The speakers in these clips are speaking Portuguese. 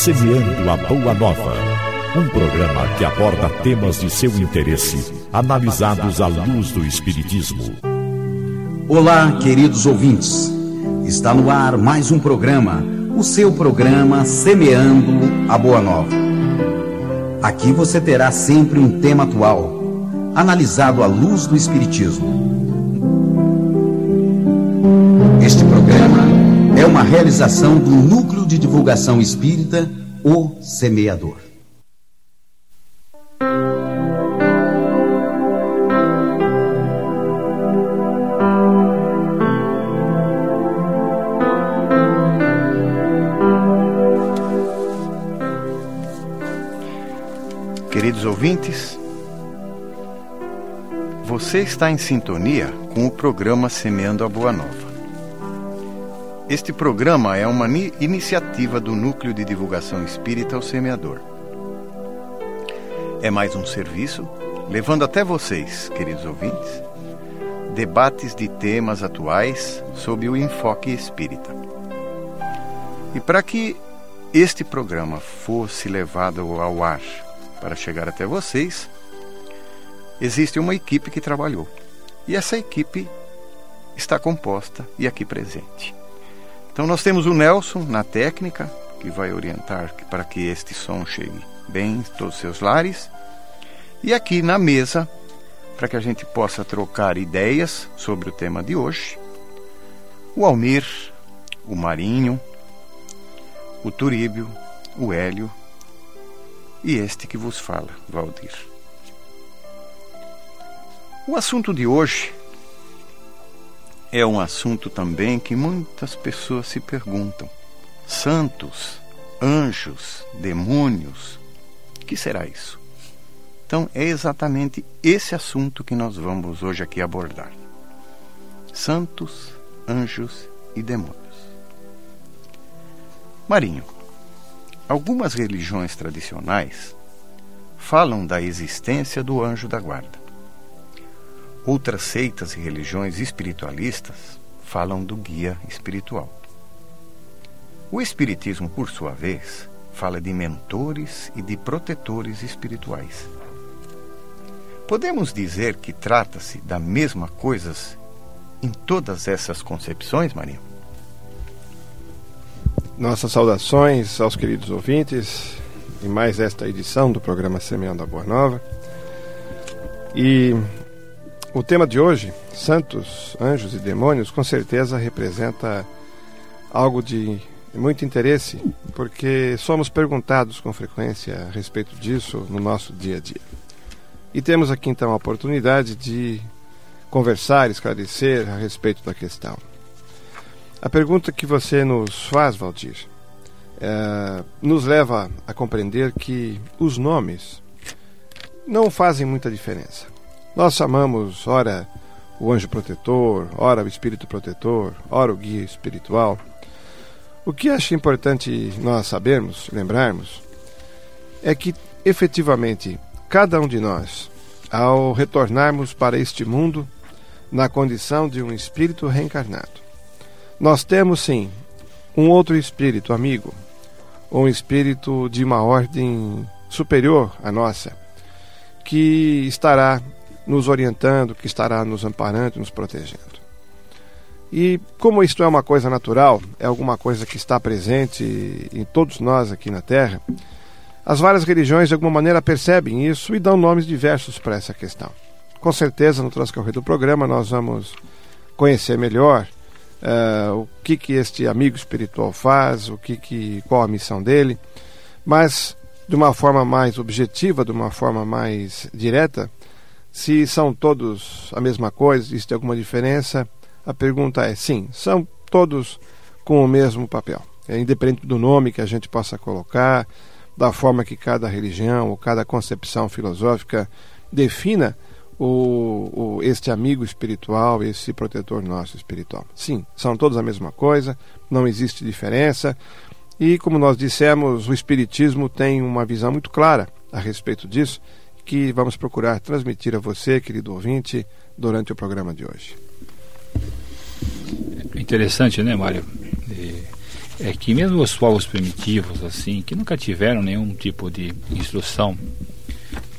Semeando a Boa Nova. Um programa que aborda temas de seu interesse, analisados à luz do Espiritismo. Olá, queridos ouvintes. Está no ar mais um programa, o seu programa Semeando a Boa Nova. Aqui você terá sempre um tema atual, analisado à luz do Espiritismo. Uma realização do Núcleo de Divulgação Espírita, O Semeador. Queridos ouvintes, você está em sintonia com o programa Semeando a Boa Nova. Este programa é uma iniciativa do Núcleo de Divulgação Espírita ao Semeador. É mais um serviço levando até vocês, queridos ouvintes, debates de temas atuais sob o enfoque espírita. E para que este programa fosse levado ao ar para chegar até vocês, existe uma equipe que trabalhou. E essa equipe está composta e aqui presente. Então nós temos o Nelson na técnica, que vai orientar para que este som chegue bem em todos os seus lares. E aqui na mesa, para que a gente possa trocar ideias sobre o tema de hoje, o Almir, o Marinho, o Turíbio, o Hélio e este que vos fala, Valdir. O assunto de hoje é um assunto também que muitas pessoas se perguntam. Santos, anjos, demônios, o que será isso? Então é exatamente esse assunto que nós vamos hoje aqui abordar. Santos, anjos e demônios. Marinho, algumas religiões tradicionais falam da existência do anjo da guarda. Outras seitas e religiões espiritualistas falam do guia espiritual. O Espiritismo, por sua vez, fala de mentores e de protetores espirituais. Podemos dizer que trata-se da mesma coisa em todas essas concepções, Maria? Nossas saudações aos queridos ouvintes em mais esta edição do programa Semeando a Boa Nova. E o tema de hoje, Santos, Anjos e Demônios, com certeza representa algo de muito interesse, porque somos perguntados com frequência a respeito disso no nosso dia a dia. E temos aqui então a oportunidade de conversar, esclarecer a respeito da questão. A pergunta que você nos faz, Valdir, é, nos leva a compreender que os nomes não fazem muita diferença. Nós chamamos, ora, o anjo protetor, ora, o espírito protetor, ora, o guia espiritual. O que acho importante nós sabermos, lembrarmos, é que efetivamente cada um de nós, ao retornarmos para este mundo na condição de um espírito reencarnado, nós temos sim um outro espírito amigo, um espírito de uma ordem superior à nossa, que estará nos orientando, que estará nos amparando, nos protegendo. E como isto é uma coisa natural, é alguma coisa que está presente em todos nós aqui na Terra, as várias religiões de alguma maneira percebem isso e dão nomes diversos para essa questão. Com certeza, no transcorrer do programa, nós vamos conhecer melhor uh, o que, que este amigo espiritual faz, o que, que qual a missão dele, mas de uma forma mais objetiva, de uma forma mais direta, se são todos a mesma coisa, existe alguma diferença? A pergunta é sim, são todos com o mesmo papel. É independente do nome que a gente possa colocar, da forma que cada religião ou cada concepção filosófica defina o, o, este amigo espiritual, esse protetor nosso espiritual. Sim, são todos a mesma coisa, não existe diferença. E como nós dissemos, o Espiritismo tem uma visão muito clara a respeito disso que vamos procurar transmitir a você, querido ouvinte, durante o programa de hoje. Interessante, né, Mário? é que mesmo os povos primitivos, assim, que nunca tiveram nenhum tipo de instrução,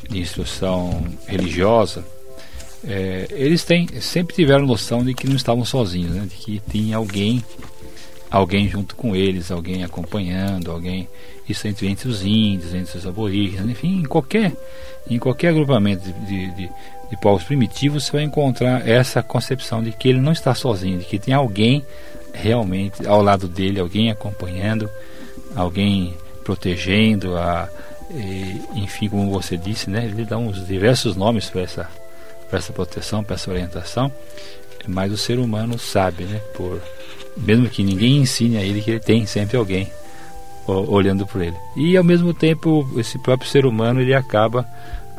de instrução religiosa, é, eles têm, sempre tiveram noção de que não estavam sozinhos, né? de que tinha alguém, alguém junto com eles, alguém acompanhando, alguém isso entre, entre os índios, entre os aborígenes, enfim, em qualquer, em qualquer agrupamento de, de, de povos primitivos você vai encontrar essa concepção de que ele não está sozinho, de que tem alguém realmente ao lado dele, alguém acompanhando, alguém protegendo, a, e, enfim, como você disse, né, ele dá uns diversos nomes para essa, essa proteção, para essa orientação, mas o ser humano sabe, né, por, mesmo que ninguém ensine a ele que ele tem sempre alguém olhando por ele. E ao mesmo tempo, esse próprio ser humano ele acaba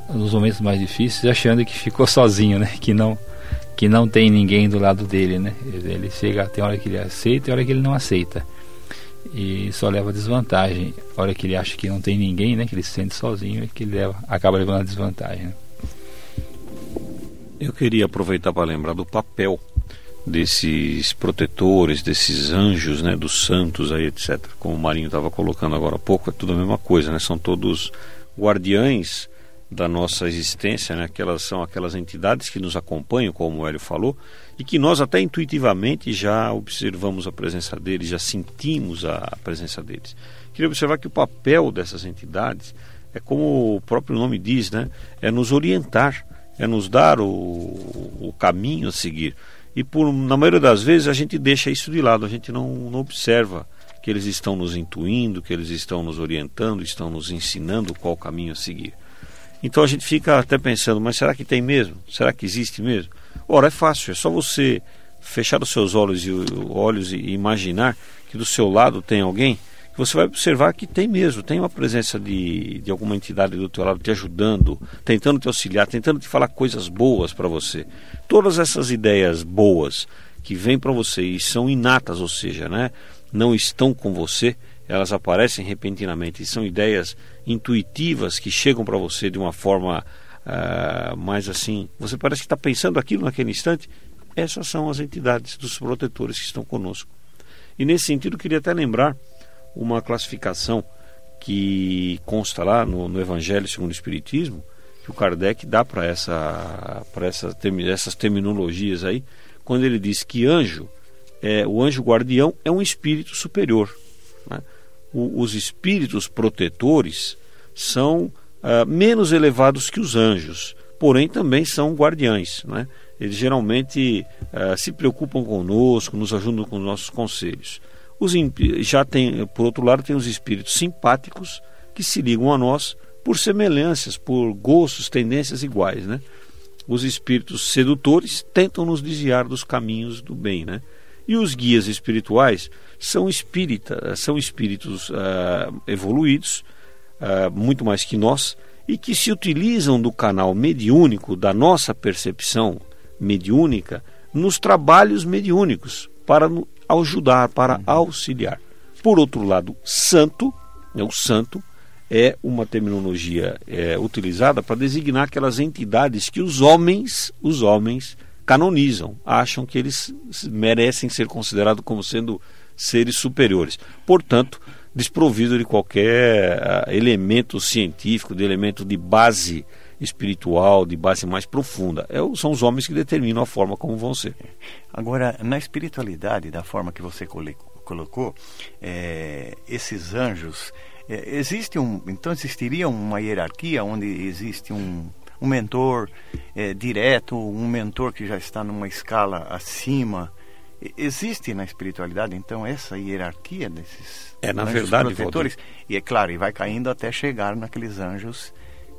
nos momentos mais difíceis achando que ficou sozinho, né? Que não que não tem ninguém do lado dele, né? Ele chega, tem hora que ele aceita e hora que ele não aceita. E só leva desvantagem. A hora que ele acha que não tem ninguém, né? Que ele se sente sozinho, é que ele leva, acaba levando a desvantagem. Né? Eu queria aproveitar para lembrar do papel desses protetores, desses anjos, né, dos santos aí, etc. Como o Marinho estava colocando agora há pouco, é tudo a mesma coisa, né? São todos guardiães da nossa existência, né? Aquelas são aquelas entidades que nos acompanham, como o Hélio falou, e que nós até intuitivamente já observamos a presença deles, já sentimos a presença deles. Queria observar que o papel dessas entidades é como o próprio nome diz, né? É nos orientar, é nos dar o, o caminho a seguir e por, na maioria das vezes a gente deixa isso de lado, a gente não, não observa que eles estão nos intuindo, que eles estão nos orientando, estão nos ensinando qual caminho a seguir. Então a gente fica até pensando, mas será que tem mesmo? Será que existe mesmo? Ora, é fácil, é só você fechar os seus olhos e, olhos e imaginar que do seu lado tem alguém você vai observar que tem mesmo, tem uma presença de, de alguma entidade do teu lado te ajudando, tentando te auxiliar, tentando te falar coisas boas para você. Todas essas ideias boas que vêm para você e são inatas, ou seja, né, não estão com você, elas aparecem repentinamente e são ideias intuitivas que chegam para você de uma forma uh, mais assim. Você parece que está pensando aquilo naquele instante. Essas são as entidades dos protetores que estão conosco. E nesse sentido, queria até lembrar uma classificação que consta lá no, no Evangelho segundo o Espiritismo, que o Kardec dá para essa, essa, essas terminologias aí, quando ele diz que anjo, é, o anjo guardião é um espírito superior. Né? O, os espíritos protetores são uh, menos elevados que os anjos, porém também são guardiães. Né? Eles geralmente uh, se preocupam conosco, nos ajudam com os nossos conselhos. Os já tem, por outro lado, tem os espíritos simpáticos que se ligam a nós por semelhanças, por gostos, tendências iguais, né? Os espíritos sedutores tentam nos desviar dos caminhos do bem, né? E os guias espirituais são espírita, são espíritos uh, evoluídos, uh, muito mais que nós, e que se utilizam do canal mediúnico, da nossa percepção mediúnica, nos trabalhos mediúnicos, para ajudar, para uhum. auxiliar. Por outro lado, santo, né, o santo, é uma terminologia é, utilizada para designar aquelas entidades que os homens, os homens canonizam, acham que eles merecem ser considerados como sendo seres superiores. Portanto, desprovido de qualquer uh, elemento científico, de elemento de base espiritual, de base mais profunda. É, são os homens que determinam a forma como vão ser. Agora, na espiritualidade, da forma que você colocou, é, esses anjos, é, existe um, então existiria uma hierarquia onde existe um, um mentor é, direto, um mentor que já está numa escala acima. Existe na espiritualidade, então, essa hierarquia desses é, na verdade, protetores? E é claro, e vai caindo até chegar naqueles anjos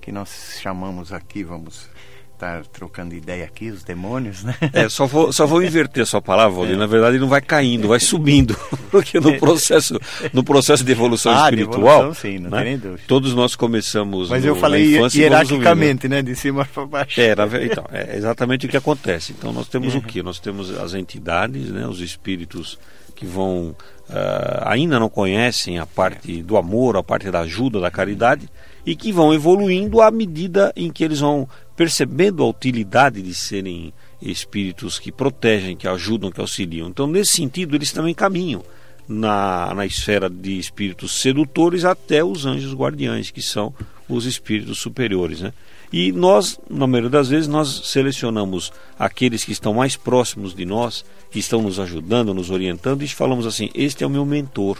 que nós chamamos aqui, vamos estar trocando ideia aqui, os demônios, né? É, só vou, só vou inverter a sua palavra, Valdir. É. Na verdade, não vai caindo, vai subindo. Porque no processo, no processo de evolução ah, espiritual, evolução, sim, não né? tem dúvida. todos nós começamos Mas no, eu falei hierarquicamente, né? De cima para baixo. É, então, é exatamente o que acontece. Então, nós temos uhum. o que? Nós temos as entidades, né? os espíritos que vão uh, ainda não conhecem a parte do amor, a parte da ajuda, da caridade, e que vão evoluindo à medida em que eles vão percebendo a utilidade de serem espíritos que protegem, que ajudam, que auxiliam. Então, nesse sentido, eles também caminham. na, na esfera de espíritos sedutores até os anjos guardiães, que são os espíritos superiores. Né? E nós, na maioria das vezes, nós selecionamos aqueles que estão mais próximos de nós, que estão nos ajudando, nos orientando, e falamos assim: este é o meu mentor,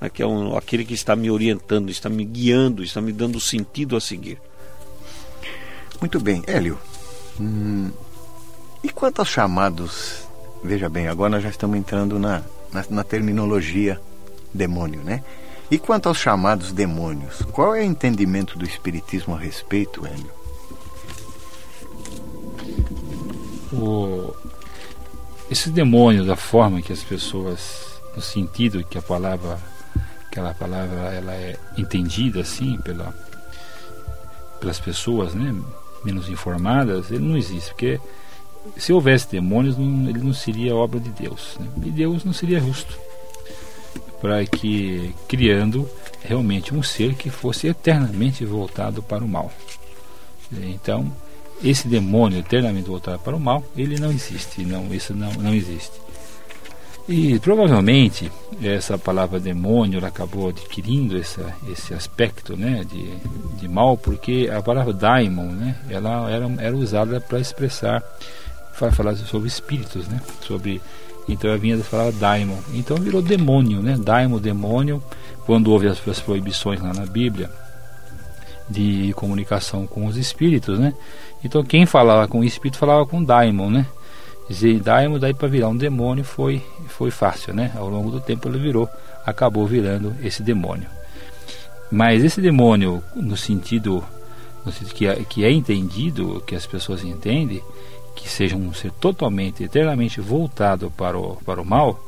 né? que é um, aquele que está me orientando, está me guiando, está me dando sentido a seguir. Muito bem, Hélio. Hum, e quanto aos chamados, veja bem, agora nós já estamos entrando na, na, na terminologia demônio, né? E quanto aos chamados demônios, qual é o entendimento do Espiritismo a respeito, Hélio? O... Esses demônios, da forma que as pessoas, no sentido que a palavra, aquela palavra, ela é entendida assim pela, pelas pessoas, né, menos informadas, ele não existe, porque se houvesse demônios, não, ele não seria obra de Deus. Né? E Deus não seria justo para que criando realmente um ser que fosse eternamente voltado para o mal. Então, esse demônio eternamente voltado para o mal, ele não existe, não, isso não, não existe. E provavelmente essa palavra demônio ela acabou adquirindo essa, esse aspecto né, de, de mal, porque a palavra daimon né, ela era, era usada para expressar vai falar sobre espíritos, né? Sobre então a vinha falava daimon. Então virou demônio, né? Daimon, demônio. Quando houve as, as proibições lá na Bíblia de comunicação com os espíritos, né? Então quem falava com o espírito falava com daimon, né? Dizer daimon daí para virar um demônio foi foi fácil, né? Ao longo do tempo ele virou, acabou virando esse demônio. Mas esse demônio no sentido, no sentido que, é, que é entendido, que as pessoas entendem, que seja um ser totalmente, eternamente voltado para o, para o mal,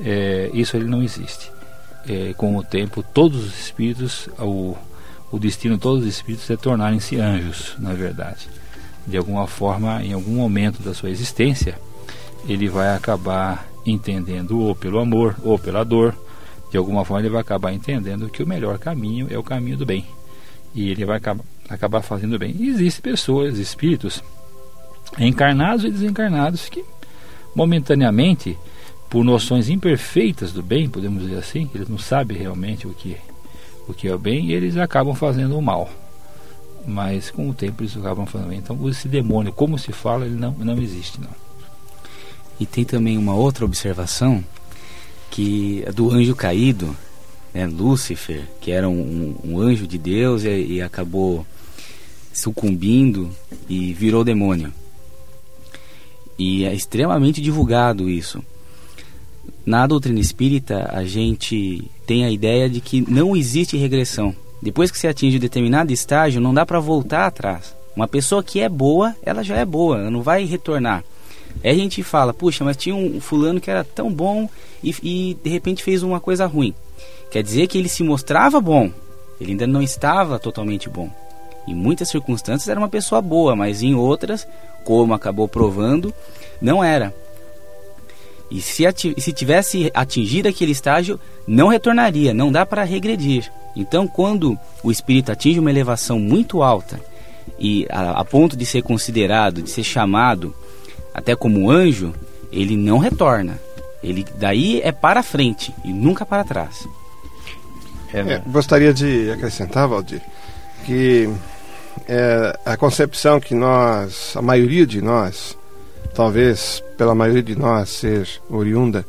é, isso ele não existe. É, com o tempo, todos os espíritos, o, o destino de todos os espíritos é tornarem-se anjos, na verdade. De alguma forma, em algum momento da sua existência, ele vai acabar entendendo ou pelo amor ou pela dor. De alguma forma, ele vai acabar entendendo que o melhor caminho é o caminho do bem. E ele vai acabar, fazendo bem. Existem pessoas, espíritos, encarnados e desencarnados que momentaneamente por noções imperfeitas do bem, podemos dizer assim, eles não sabem realmente o que o que é o bem e eles acabam fazendo o mal. Mas com o tempo eles acabam fazendo o bem. Então esse demônio, como se fala, ele não, não existe não. E tem também uma outra observação que é do anjo caído, né, Lúcifer, que era um, um anjo de Deus e, e acabou sucumbindo e virou demônio. E é extremamente divulgado isso. Na doutrina espírita, a gente tem a ideia de que não existe regressão. Depois que você atinge um determinado estágio, não dá para voltar atrás. Uma pessoa que é boa, ela já é boa, ela não vai retornar. Aí a gente fala, puxa, mas tinha um fulano que era tão bom e, e de repente fez uma coisa ruim. Quer dizer que ele se mostrava bom, ele ainda não estava totalmente bom. Em muitas circunstâncias era uma pessoa boa, mas em outras, como acabou provando, não era. E se, se tivesse atingido aquele estágio, não retornaria, não dá para regredir. Então, quando o espírito atinge uma elevação muito alta e a, a, ponto de ser considerado, de ser chamado até como anjo, ele não retorna. Ele daí é para frente e nunca para trás. É, né? é, gostaria de acrescentar, Valdir, que é, a concepção que nós, a maioria de nós, talvez pela maioria de nós ser oriunda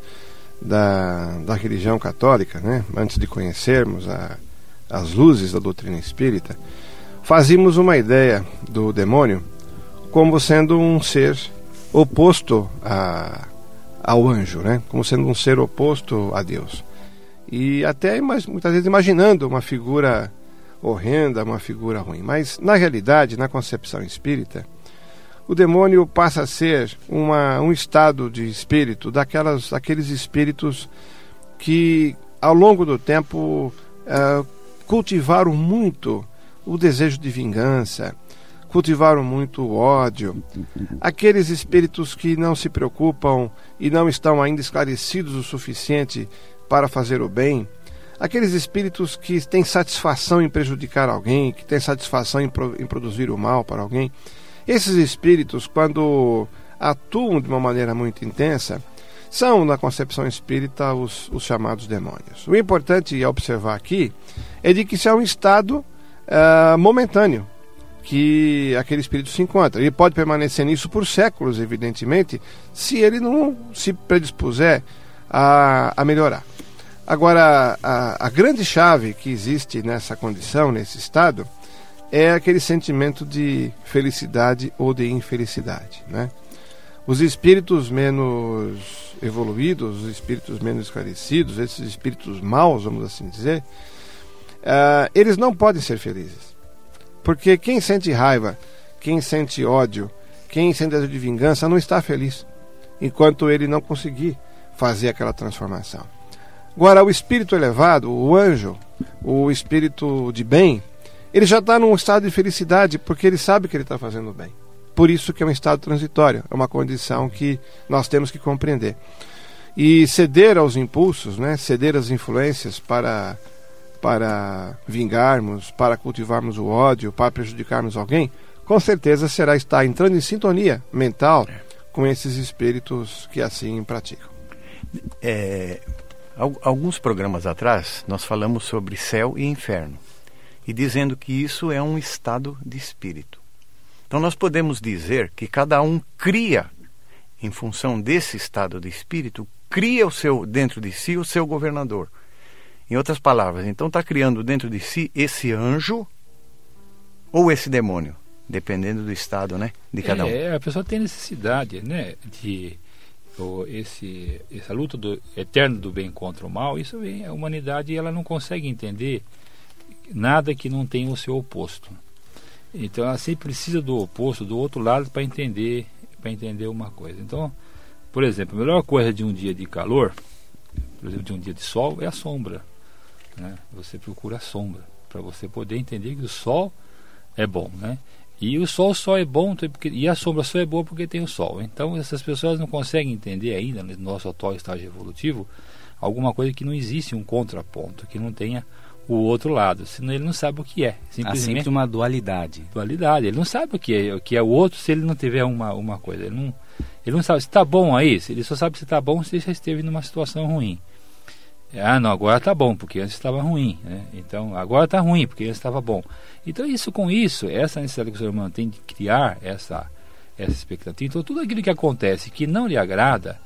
da, da religião católica, né? antes de conhecermos a, as luzes da doutrina espírita, fazíamos uma ideia do demônio como sendo um ser oposto a, ao anjo, né? como sendo um ser oposto a Deus. E até muitas vezes imaginando uma figura horrenda, uma figura ruim. Mas na realidade, na concepção espírita, o demônio passa a ser uma, um estado de espírito daquelas, daqueles espíritos que ao longo do tempo uh, cultivaram muito o desejo de vingança, cultivaram muito o ódio, aqueles espíritos que não se preocupam e não estão ainda esclarecidos o suficiente para fazer o bem, aqueles espíritos que têm satisfação em prejudicar alguém, que têm satisfação em, pro, em produzir o mal para alguém. Esses espíritos, quando atuam de uma maneira muito intensa, são, na concepção espírita, os, os chamados demônios. O importante a observar aqui é de que isso é um estado uh, momentâneo que aquele espírito se encontra. Ele pode permanecer nisso por séculos, evidentemente, se ele não se predispuser a, a melhorar. Agora, a, a grande chave que existe nessa condição, nesse estado, é aquele sentimento de felicidade ou de infelicidade. Né? Os espíritos menos evoluídos, os espíritos menos esclarecidos, esses espíritos maus, vamos assim dizer, uh, eles não podem ser felizes. Porque quem sente raiva, quem sente ódio, quem sente desejo de vingança não está feliz, enquanto ele não conseguir fazer aquela transformação. Agora, o espírito elevado, o anjo, o espírito de bem, ele já está num estado de felicidade porque ele sabe que ele está fazendo bem. Por isso que é um estado transitório, é uma condição que nós temos que compreender. E ceder aos impulsos, né, ceder às influências para, para vingarmos, para cultivarmos o ódio, para prejudicarmos alguém, com certeza será estar entrando em sintonia mental com esses espíritos que assim praticam. É, alguns programas atrás nós falamos sobre céu e inferno e dizendo que isso é um estado de espírito. Então nós podemos dizer que cada um cria, em função desse estado de espírito, cria o seu dentro de si o seu governador. Em outras palavras, então está criando dentro de si esse anjo ou esse demônio, dependendo do estado, né, de cada um. É, a pessoa tem necessidade, né, de esse essa luta do eterno do bem contra o mal. Isso vem a humanidade ela não consegue entender nada que não tenha o seu oposto. Então ela sempre precisa do oposto, do outro lado, para entender, para entender uma coisa. Então, por exemplo, a melhor coisa de um dia de calor, por exemplo, de um dia de sol, é a sombra. Né? Você procura a sombra para você poder entender que o sol é bom, né? E o sol só é bom porque, e a sombra só é boa porque tem o sol. Então essas pessoas não conseguem entender ainda no nosso atual estágio evolutivo alguma coisa que não existe um contraponto, que não tenha o outro lado, senão ele não sabe o que é. Simplesmente Há sempre uma dualidade. Dualidade. Ele não sabe o que é, o que é o outro se ele não tiver uma, uma coisa. Ele não, ele não sabe se está bom aí. Ele só sabe se está bom se já esteve numa situação ruim. Ah, não, agora está bom, porque antes estava ruim. Né? Então, agora está ruim, porque antes estava bom. Então, isso com isso, essa necessidade que o ser humano tem de criar essa, essa expectativa. Então, tudo aquilo que acontece que não lhe agrada,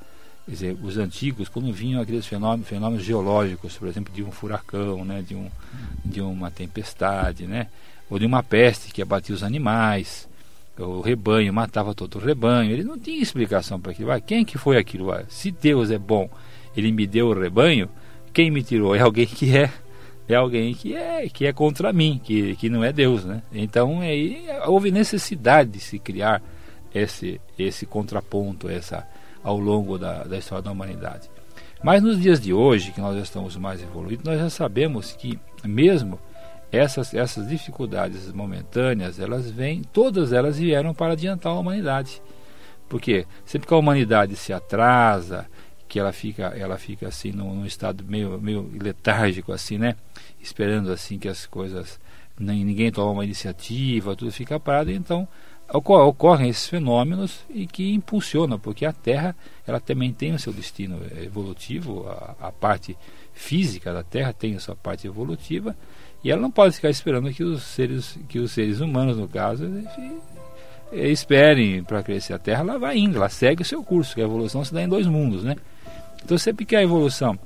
Quer dizer, os antigos, quando vinham aqueles fenômenos, fenômenos geológicos, por exemplo, de um furacão, né, de, um, de uma tempestade, né, ou de uma peste que abatia os animais, o rebanho matava todo o rebanho, ele não tinha explicação para aquilo. Ah, quem que foi aquilo? Ah, se Deus é bom, ele me deu o rebanho, quem me tirou? É alguém que é é alguém que é que é contra mim, que, que não é Deus, né? Então aí houve necessidade de se criar esse esse contraponto, essa ao longo da, da história da humanidade. Mas nos dias de hoje, que nós já estamos mais evoluídos, nós já sabemos que mesmo essas, essas dificuldades momentâneas, elas vêm, todas elas vieram para adiantar a humanidade. Porque sempre que a humanidade se atrasa, que ela fica, ela fica assim num, num estado meio, meio letárgico assim, né? Esperando assim que as coisas ninguém toma uma iniciativa, tudo fica parado, então ocorrem esses fenômenos e que impulsionam, porque a Terra ela também tem o seu destino evolutivo, a, a, parte física da Terra tem a sua parte evolutiva e ela não pode ficar esperando que os seres, que os seres humanos, no caso, esperem para crescer. A Terra ela vai indo, ela segue o seu curso, que a evolução se dá em dois mundos, né? Então sempre que a evolução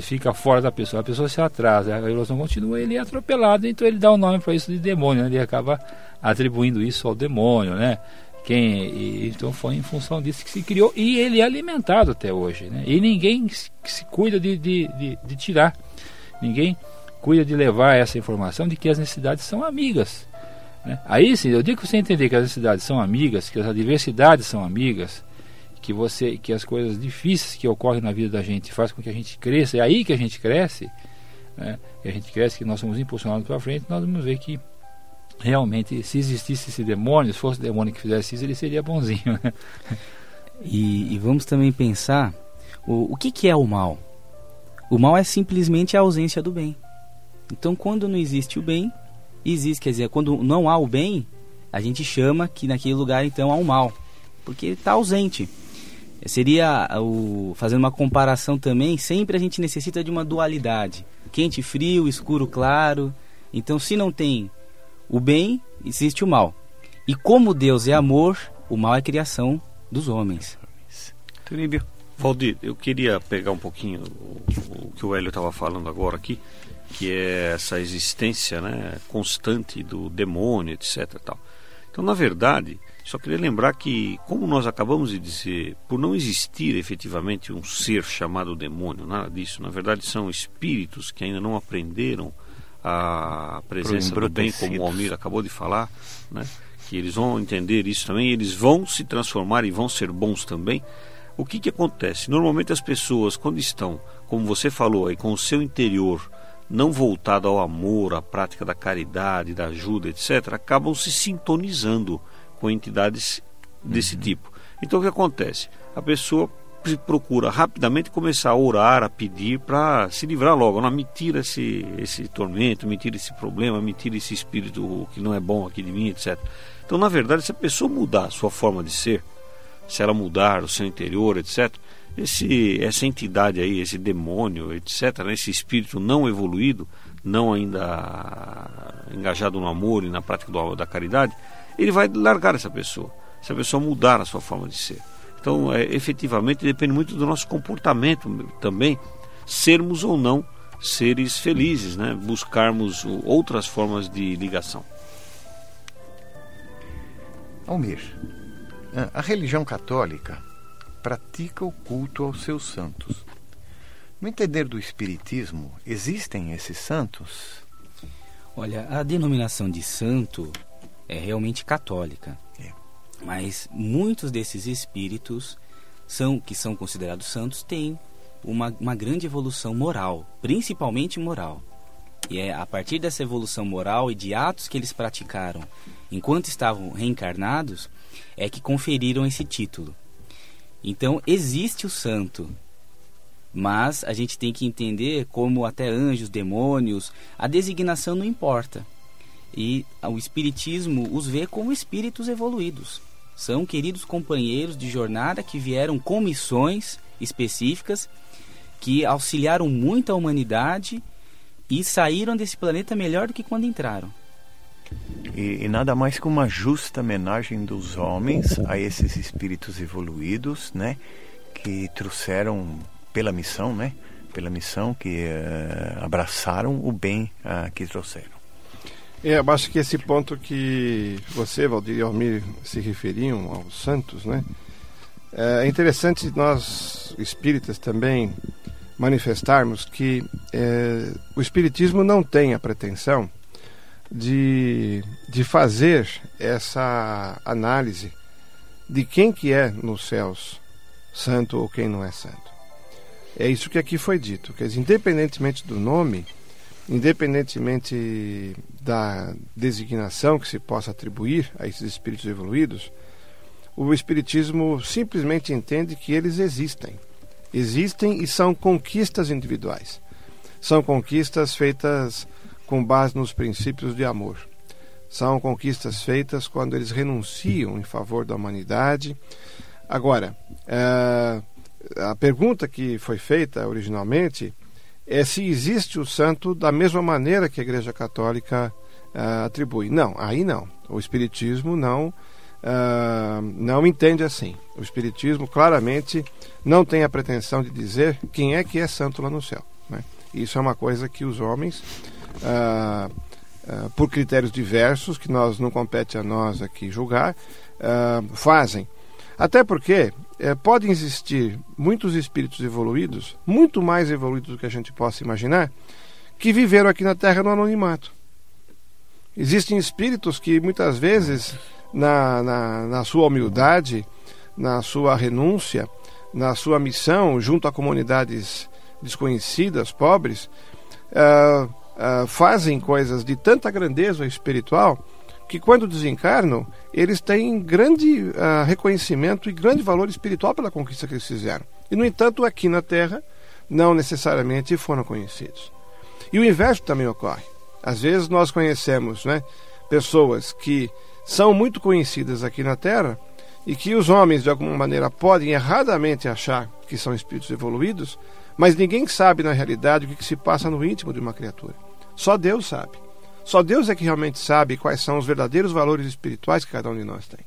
fica fora da pessoa, a pessoa se atrasa, a evolução continua, ele é atropelado, então ele dá o um nome para isso de demônio, né? ele acaba atribuindo isso ao demônio, né? Quem, e, então foi em função disso que se criou e ele é alimentado até hoje, né? E ninguém se, se cuida de, de, de, de tirar, ninguém cuida de levar essa informação de que as necessidades são amigas. Né? Aí sim, eu digo que você entender que as necessidades são amigas, que as adversidades são amigas, que você que as coisas difíceis que ocorrem na vida da gente faz com que a gente cresça, é aí que a gente cresce, né? A gente cresce, que nós somos impulsionados para frente, nós vamos ver que realmente se existisse esse demônio, se fosse o demônio que fizesse isso, ele seria bonzinho. Né? E, e, vamos também pensar o, o que, que é o mal? O mal é simplesmente a ausência do bem. Então, quando não existe o bem, existe, quer dizer, quando não há o bem, a gente chama que naquele lugar então há o mal, porque está ausente. Seria o fazendo uma comparação também, sempre a gente necessita de uma dualidade, quente e frio, escuro claro. Então, se não tem o bem, existe o mal. E como Deus é amor, o mal é criação dos homens. Turíbio. Valdir, eu queria pegar um pouquinho o, o que o Hélio estava falando agora aqui, que é essa existência né, constante do demônio, etc. Tal. Então, na verdade, só queria lembrar que, como nós acabamos de dizer, por não existir efetivamente um ser chamado demônio, nada disso, na verdade são espíritos que ainda não aprenderam a presença do bem, como o Almir acabou de falar, né? que eles vão entender isso também, eles vão se transformar e vão ser bons também. O que, que acontece? Normalmente as pessoas, quando estão, como você falou aí, com o seu interior não voltado ao amor, à prática da caridade, da ajuda, etc., acabam se sintonizando com entidades desse uhum. tipo. Então o que acontece? A pessoa procura rapidamente começar a orar, a pedir para se livrar logo. Não, me tira esse, esse tormento, me tira esse problema, me tira esse espírito que não é bom aqui de mim, etc. Então, na verdade, se a pessoa mudar a sua forma de ser, se ela mudar o seu interior, etc., esse, essa entidade aí, esse demônio, etc., né, esse espírito não evoluído, não ainda engajado no amor e na prática do, da caridade, ele vai largar essa pessoa, se a pessoa mudar a sua forma de ser. Então, é, efetivamente, depende muito do nosso comportamento também, sermos ou não seres felizes, né? buscarmos outras formas de ligação. Almir, a religião católica pratica o culto aos seus santos. No entender do Espiritismo, existem esses santos? Olha, a denominação de santo é realmente católica. É. Mas muitos desses espíritos são que são considerados santos têm uma, uma grande evolução moral, principalmente moral. E é a partir dessa evolução moral e de atos que eles praticaram enquanto estavam reencarnados é que conferiram esse título. Então existe o santo, mas a gente tem que entender como até anjos, demônios, a designação não importa. E o espiritismo os vê como espíritos evoluídos. São queridos companheiros de jornada que vieram com missões específicas que auxiliaram muito a humanidade e saíram desse planeta melhor do que quando entraram. E, e, nada mais que uma justa homenagem dos homens a esses espíritos evoluídos, né? Que trouxeram pela missão, né? Pela missão que uh, abraçaram o bem uh, que trouxeram. É, eu acho que esse ponto que você, Valdir e Almir, se referiam aos santos, né? É interessante nós, espíritas, também manifestarmos que é, o espiritismo não tem a pretensão de, de fazer essa análise de quem que é nos céus santo ou quem não é santo. É isso que aqui foi dito, que independentemente do nome, independentemente da designação que se possa atribuir a esses espíritos evoluídos, o espiritismo simplesmente entende que eles existem. Existem e são conquistas individuais. São conquistas feitas com base nos princípios de amor. São conquistas feitas quando eles renunciam em favor da humanidade. Agora, é, a pergunta que foi feita originalmente é se existe o santo da mesma maneira que a Igreja Católica é, atribui. Não, aí não. O Espiritismo não, é, não entende assim. O Espiritismo claramente não tem a pretensão de dizer quem é que é santo lá no céu. Né? Isso é uma coisa que os homens ah, por critérios diversos, que nós não compete a nós aqui julgar, fazem. Até porque eh, podem existir muitos espíritos evoluídos, muito mais evoluídos do que a gente possa imaginar, que viveram aqui na Terra no anonimato. Existem espíritos que muitas vezes, na, na, na sua humildade, na sua renúncia, na sua missão junto a comunidades desconhecidas, pobres, uh, uh, fazem coisas de tanta grandeza espiritual que quando desencarnam, eles têm grande uh, reconhecimento e grande valor espiritual pela conquista que eles fizeram. E, no entanto, aqui na Terra, não necessariamente foram conhecidos. E o inverso também ocorre. Às vezes nós conhecemos né, pessoas que são muito conhecidas aqui na Terra e que os homens, de alguma maneira, podem erradamente achar que são espíritos evoluídos, mas ninguém sabe na realidade o que se passa no íntimo de uma criatura. Só Deus sabe. Só Deus é que realmente sabe quais são os verdadeiros valores espirituais que cada um de nós tem.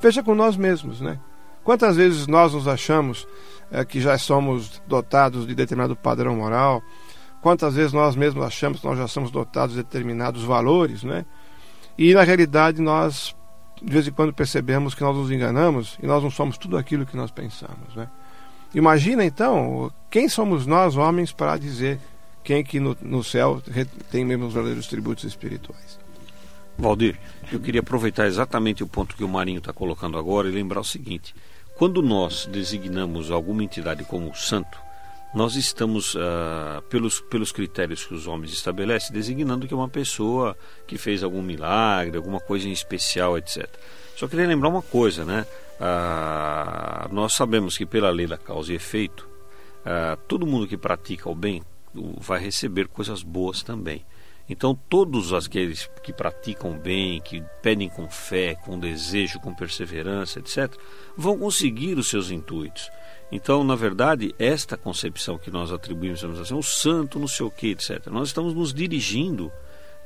Veja com nós mesmos, né? Quantas vezes nós nos achamos é, que já somos dotados de determinado padrão moral? Quantas vezes nós mesmos achamos que nós já somos dotados de determinados valores, né? E na realidade nós de vez em quando percebemos que nós nos enganamos e nós não somos tudo aquilo que nós pensamos, né? Imagina então quem somos nós homens para dizer quem que no, no céu tem mesmo os verdadeiros tributos espirituais. Valdir, eu queria aproveitar exatamente o ponto que o Marinho está colocando agora e lembrar o seguinte: quando nós designamos alguma entidade como santo, nós estamos, uh, pelos, pelos critérios que os homens estabelecem, designando que é uma pessoa que fez algum milagre, alguma coisa em especial, etc. Só queria lembrar uma coisa, né? Uh, nós sabemos que pela lei da causa e efeito, uh, todo mundo que pratica o bem vai receber coisas boas também. Então, todos aqueles que praticam bem, que pedem com fé, com desejo, com perseverança, etc., vão conseguir os seus intuitos. Então, na verdade, esta concepção que nós atribuímos, dizer assim, o santo, não sei o que, etc., nós estamos nos dirigindo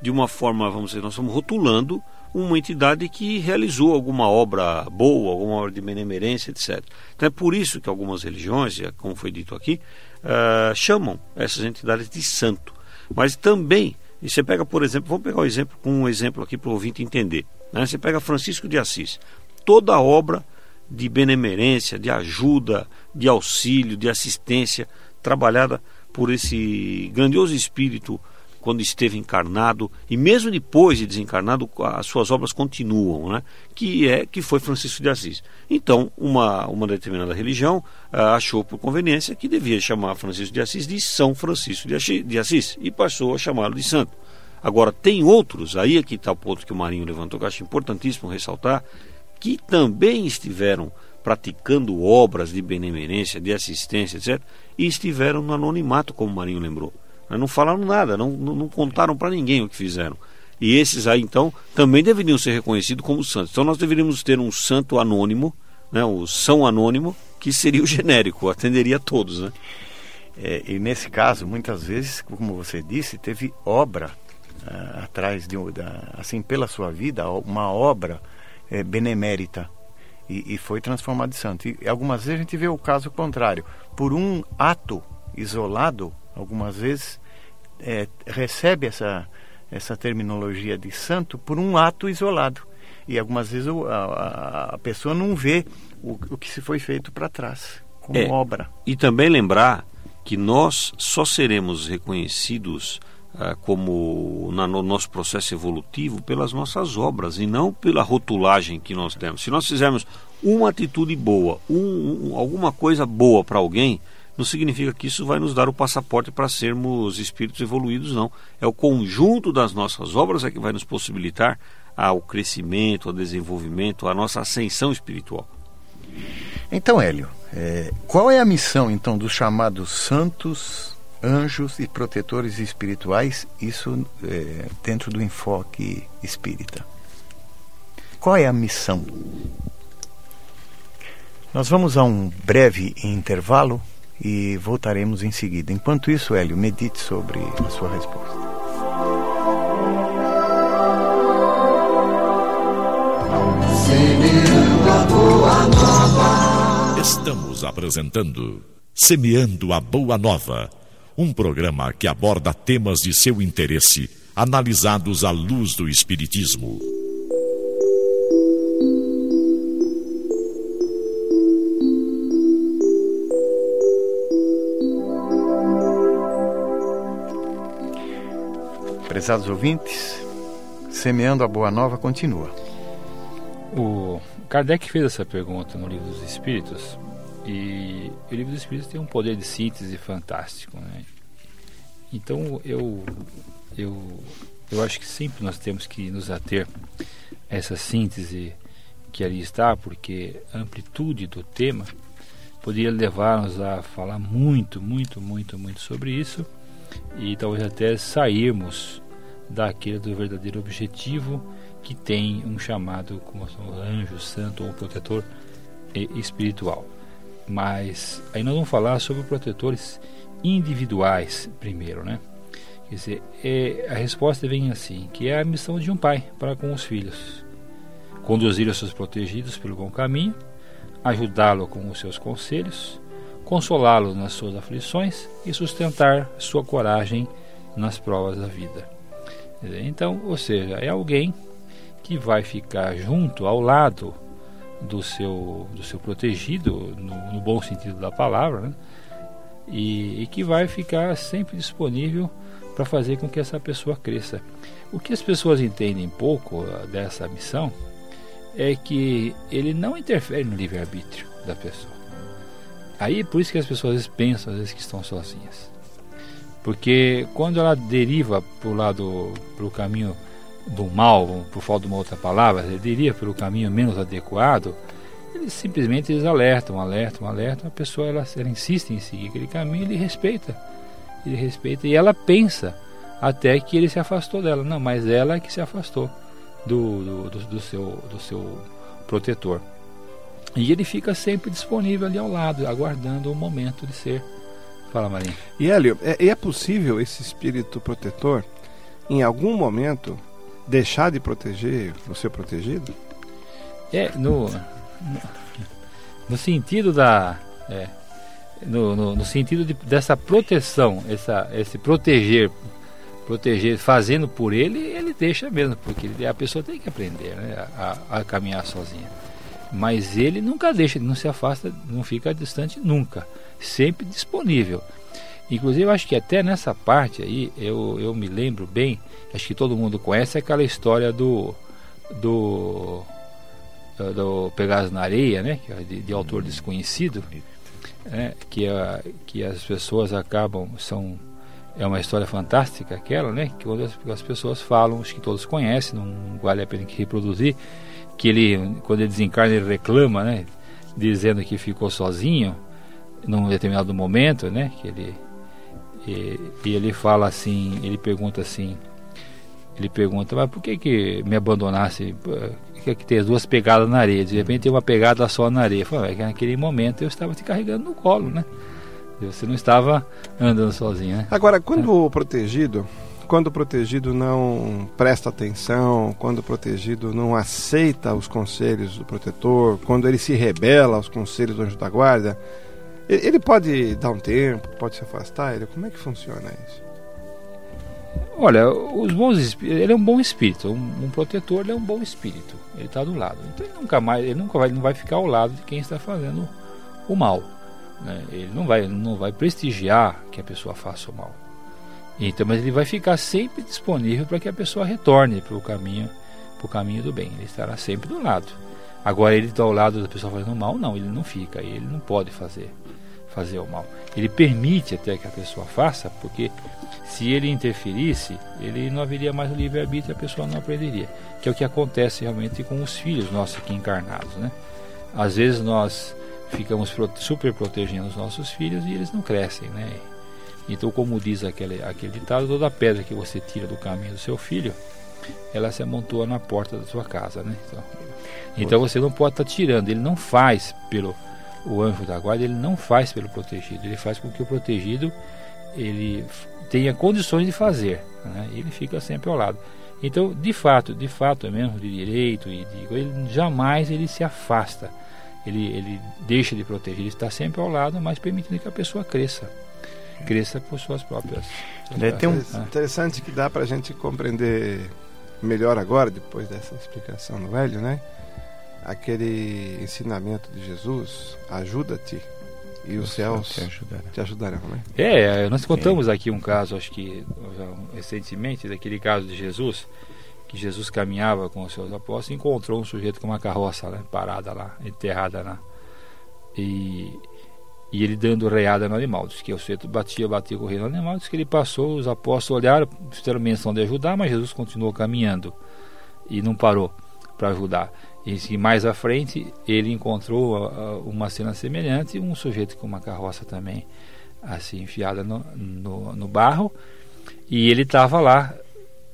de uma forma, vamos dizer, nós estamos rotulando uma entidade que realizou alguma obra boa, alguma obra de benemerência, etc. Então é por isso que algumas religiões, como foi dito aqui, uh, chamam essas entidades de santo. Mas também, e você pega, por exemplo, vamos pegar um exemplo com um exemplo aqui para o ouvinte entender. Né? Você pega Francisco de Assis. Toda a obra de benemerência, de ajuda, de auxílio, de assistência, trabalhada por esse grandioso espírito quando esteve encarnado e mesmo depois de desencarnado as suas obras continuam, né? Que é que foi Francisco de Assis. Então uma uma determinada religião ah, achou por conveniência que devia chamar Francisco de Assis de São Francisco de Assis e passou a chamá-lo de santo. Agora tem outros aí é que está o ponto que o Marinho levantou que acho importantíssimo ressaltar que também estiveram praticando obras de benemerência, de assistência, etc., e estiveram no anonimato, como o Marinho lembrou. Não falaram nada, não, não contaram para ninguém o que fizeram. E esses aí, então, também deveriam ser reconhecidos como santos. Então, nós deveríamos ter um santo anônimo, né, o São Anônimo, que seria o genérico, atenderia a todos. Né? É, e nesse caso, muitas vezes, como você disse, teve obra uh, atrás de da, assim pela sua vida, uma obra é, benemérita e, e, foi transformado em santo. E algumas vezes a gente vê o caso contrário, por um ato isolado, algumas vezes é, recebe essa, essa terminologia de santo por um ato isolado. E algumas vezes a, a pessoa não vê o, o que se foi feito para trás, como é, obra. E também lembrar que nós só seremos reconhecidos ah, como no nosso processo evolutivo pelas nossas obras e não pela rotulagem que nós temos. Se nós fizermos uma atitude boa, um, um, alguma coisa boa para alguém, não significa que isso vai nos dar o passaporte para sermos espíritos evoluídos, não. É o conjunto das nossas obras é que vai nos possibilitar ao crescimento, ao desenvolvimento, a nossa ascensão espiritual. Então, Hélio, é, qual é a missão então dos chamados santos, anjos e protetores espirituais? Isso é, dentro do enfoque espírita. Qual é a missão? Nós vamos a um breve intervalo e voltaremos em seguida. Enquanto isso, Hélio, medite sobre a sua resposta. Estamos apresentando Semeando a Boa Nova, um programa que aborda temas de seu interesse, analisados à luz do Espiritismo. Prezados ouvintes, Semeando a Boa Nova continua. O Kardec fez essa pergunta no Livro dos Espíritos e o Livro dos Espíritos tem um poder de síntese fantástico, né? Então eu eu eu acho que sempre nós temos que nos ater a essa síntese que ali está, porque a amplitude do tema poderia levar-nos a falar muito, muito, muito, muito sobre isso e talvez até sairmos daquele do verdadeiro objetivo que tem um chamado como um anjo santo ou protetor espiritual. Mas aí nós vamos falar sobre protetores individuais primeiro, né? Quer dizer, é, a resposta vem assim, que é a missão de um pai para com os filhos. Conduzir os seus protegidos pelo bom caminho, ajudá-lo com os seus conselhos, consolá-lo nas suas aflições e sustentar sua coragem nas provas da vida. Então, ou seja, é alguém que vai ficar junto, ao lado do seu, do seu protegido, no, no bom sentido da palavra, né? e, e que vai ficar sempre disponível para fazer com que essa pessoa cresça. O que as pessoas entendem pouco ah, dessa missão é que ele não interfere no livre-arbítrio da pessoa. Aí por isso que as pessoas pensam às vezes que estão sozinhas. Porque quando ela deriva para o lado, para o caminho do mal, por falta de uma outra palavra, deriva pelo caminho menos adequado, eles simplesmente eles alertam, alertam, alertam, a pessoa ela, ela insiste em seguir aquele caminho, ele respeita. Ele respeita e ela pensa até que ele se afastou dela. Não, mas ela é que se afastou do, do, do, do seu, do seu protetor. E ele fica sempre disponível ali ao lado, aguardando o momento de ser. Fala, Marinho. E Hélio, é, é possível esse espírito protetor, em algum momento, deixar de proteger o seu protegido? É, no, no, sentido da. É, no, no, no, sentido de, dessa proteção, essa, esse proteger, proteger, fazendo por ele, ele deixa mesmo, porque a pessoa tem que aprender né, a, a caminhar sozinha. Mas ele nunca deixa, ele não se afasta, não fica distante nunca, sempre disponível. Inclusive, eu acho que até nessa parte aí, eu, eu me lembro bem, acho que todo mundo conhece aquela história do do do Pegasus na Areia, né, é de, de autor desconhecido, né, que, a, que as pessoas acabam, são é uma história fantástica aquela, né, que as, as pessoas falam, acho que todos conhecem, não vale a pena que reproduzir, que ele, quando ele desencarna, ele reclama, né? Dizendo que ficou sozinho num determinado momento, né? Que ele e, e, ele fala assim, ele pergunta assim, ele pergunta, mas por que que me abandonasse? Que, que tem as duas pegadas na areia, de repente tem uma pegada só na areia. Fala, é que naquele momento eu estava te carregando no colo, né? Você não estava andando sozinho, né? Agora, quando é. o protegido quando o protegido não presta atenção, quando o protegido não aceita os conselhos do protetor, quando ele se rebela aos conselhos do anjo da guarda, ele pode dar um tempo, pode se afastar? Ele, como é que funciona isso? Olha, os bons ele é um bom espírito, um, um protetor ele é um bom espírito. Ele está do lado. Então ele nunca mais, ele nunca vai, não vai ficar ao lado de quem está fazendo o mal. Né? Ele não vai, não vai prestigiar que a pessoa faça o mal. Então, mas ele vai ficar sempre disponível para que a pessoa retorne para o caminho, para o caminho do bem. Ele estará sempre do lado. Agora ele está ao lado da pessoa fazendo mal, não, ele não fica, ele não pode fazer fazer o mal. Ele permite até que a pessoa faça, porque se ele interferisse, ele não haveria mais o livre-arbítrio e a pessoa não aprenderia. Que é o que acontece realmente com os filhos nossos aqui encarnados, né? Às vezes nós ficamos super protegendo os nossos filhos e eles não crescem, né? Então, como diz aquele, aquele ditado, toda pedra que você tira do caminho do seu filho, ela se amontoa na porta da sua casa, né? Então, então você não pode estar tá tirando, ele não faz pelo o anjo da guarda, ele não faz pelo protegido, ele faz com que o protegido ele tenha condições de fazer, né? ele fica sempre ao lado. Então, de fato, de fato é mesmo de direito e de ele jamais ele se afasta, ele, ele deixa de proteger, ele está sempre ao lado, mas permitindo que a pessoa cresça cresça por suas próprias. É, tem um interessante que dá para a gente compreender melhor agora, depois dessa explicação do velho, né? Aquele ensinamento de Jesus, ajuda-te e os, céus te ajudarão. te ajudarão, né? É, nós contamos é. aqui um caso, acho que recentemente, daquele caso de Jesus, que Jesus caminhava com os seus apóstolos e encontrou um sujeito com uma carroça né, parada lá, enterrada lá. E e ele dando reada no animal. Diz que o sujeito batia, batia, corria no animal. Diz que ele passou, os apóstolos olharam, fizeram menção de ajudar, mas Jesus continuou caminhando e não parou para ajudar. E mais à frente ele encontrou uh, uh, uma cena semelhante, um sujeito com uma carroça também assim enfiada no, no, no barro, e ele estava lá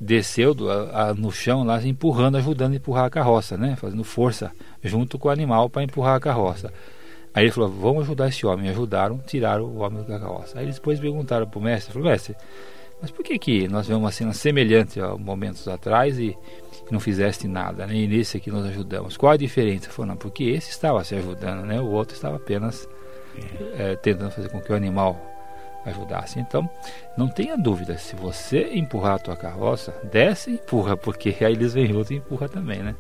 desceu do, a, a, no chão lá empurrando, ajudando a empurrar a carroça, né? Fazendo força junto com o animal para empurrar a carroça. Aí ele falou: Vamos ajudar esse homem. Ajudaram, tiraram o homem da carroça. Aí eles depois perguntaram para o mestre: falou, Mestre, mas por que, que nós vemos uma cena semelhante a momentos atrás e não fizeste nada, nem né? nesse aqui nós ajudamos? Qual a diferença? Falou: Não, porque esse estava se ajudando, né? o outro estava apenas é, tentando fazer com que o animal ajudasse. Então, não tenha dúvida, se você empurrar a tua carroça, desce e empurra, porque aí eles vêm outro e empurra também, né?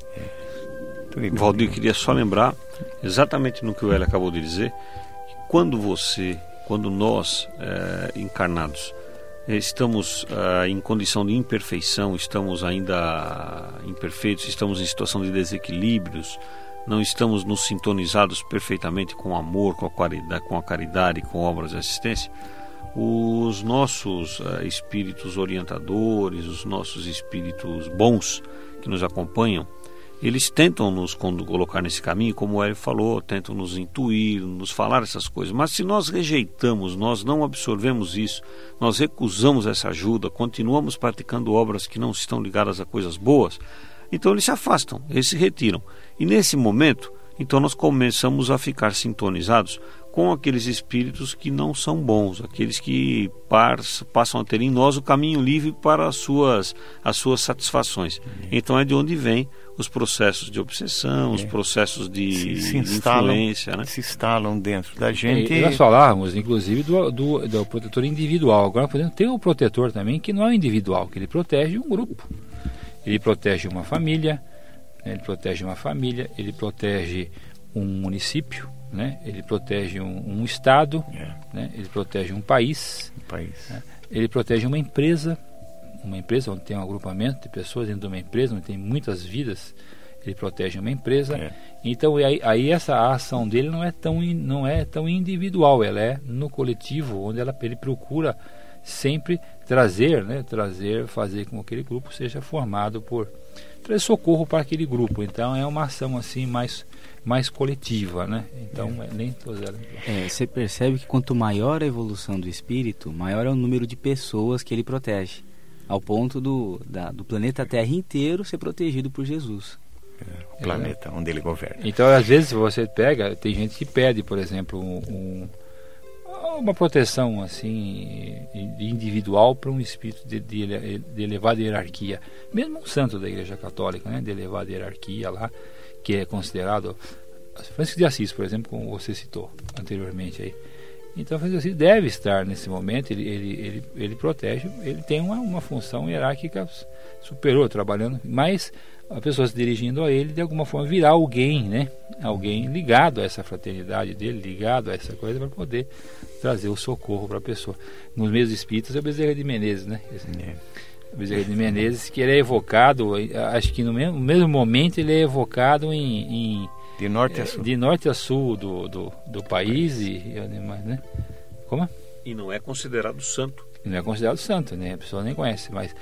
Valdir, queria só lembrar, exatamente no que o Hélio acabou de dizer, que quando você, quando nós, é, encarnados, estamos uh, em condição de imperfeição, estamos ainda imperfeitos, estamos em situação de desequilíbrios, não estamos nos sintonizados perfeitamente com o amor, com a caridade, com, a caridade, com obras de assistência, os nossos uh, espíritos orientadores, os nossos espíritos bons que nos acompanham, eles tentam nos colocar nesse caminho, como o Hélio falou, tentam nos intuir, nos falar essas coisas. Mas se nós rejeitamos, nós não absorvemos isso, nós recusamos essa ajuda, continuamos praticando obras que não estão ligadas a coisas boas, então eles se afastam, eles se retiram. E nesse momento, então nós começamos a ficar sintonizados com aqueles espíritos que não são bons, aqueles que passam a ter em nós o caminho livre para as suas, as suas satisfações. Então é de onde vem os processos de obsessão, é. os processos de, se, se instalam, influência. Né? Se instalam dentro da gente. E, nós falávamos, inclusive, do, do, do protetor individual. Agora, por exemplo, tem um protetor também que não é individual, que ele protege um grupo. Ele protege uma família, né? ele protege uma família, ele protege um município, né? ele protege um, um estado, é. né? ele protege um país, um país. Né? ele protege uma empresa, uma empresa onde tem um agrupamento de pessoas dentro de uma empresa, onde tem muitas vidas, ele protege uma empresa. É. Então aí, aí, essa ação dele não é tão não é tão individual, ela é no coletivo, onde ela, ele procura sempre trazer, né, trazer, fazer com que aquele grupo seja formado por trazer socorro para aquele grupo. Então é uma ação assim mais mais coletiva, né? Então é. nem todos elas. É, você percebe que quanto maior a evolução do espírito, maior é o número de pessoas que ele protege ao ponto do, da, do planeta Terra inteiro ser protegido por Jesus. É, o planeta é. onde ele governa. Então, às vezes, você pega, tem gente que pede, por exemplo, um, uma proteção assim individual para um espírito de, de, de, elevada hierarquia. Mesmo um santo da Igreja Católica, né, de elevada hierarquia lá, que é considerado. Francisco de Assis, por exemplo, como você citou anteriormente aí então, assim, deve estar nesse momento, ele, ele, ele, ele protege, ele tem uma, uma função hierárquica superior, trabalhando, mas a pessoa se dirigindo a ele, de alguma forma, virá alguém, né? Alguém ligado a essa fraternidade dele, ligado a essa coisa, para poder trazer o socorro para a pessoa. Nos meios espíritas é o Bezerra de Menezes, né? É. O Bezerra de Menezes, que ele é evocado, acho que no mesmo, no mesmo momento ele é evocado em, em de norte a é, sul. De norte a sul do, do, do país e, e né? Como? E não é considerado santo. E não é considerado santo, né? A pessoa nem conhece, mas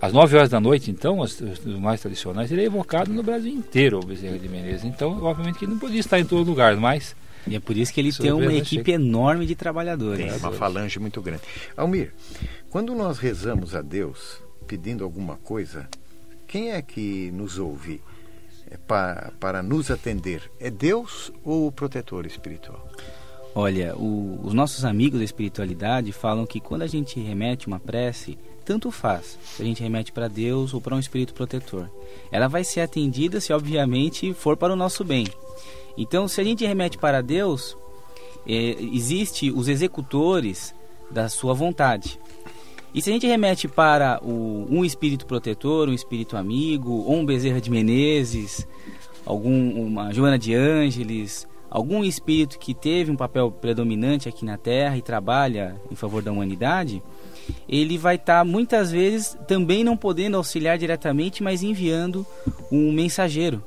às 9 horas da noite, então, os, os, mais tradicionais, ele é evocado no Brasil inteiro, o Bezerra de Menezes. Então, obviamente que ele não podia estar em todo lugar, mas... E é por isso que ele tem uma equipe chega. enorme de trabalhadores. Tem uma falange muito grande. Almir, quando nós rezamos a Deus pedindo alguma coisa, quem é que nos ouve? É para, para nos atender é Deus ou o protetor espiritual? Olha, o, os nossos amigos da espiritualidade falam que quando a gente remete uma prece, tanto faz se a gente remete para Deus ou para um espírito protetor. Ela vai ser atendida se, obviamente, for para o nosso bem. Então, se a gente remete para Deus, é, existe os executores da sua vontade. E se a gente remete para o, um espírito protetor, um espírito amigo, ou um Bezerra de Menezes, algum, uma Joana de Ângeles, algum espírito que teve um papel predominante aqui na Terra e trabalha em favor da humanidade, ele vai estar tá, muitas vezes também não podendo auxiliar diretamente, mas enviando um mensageiro.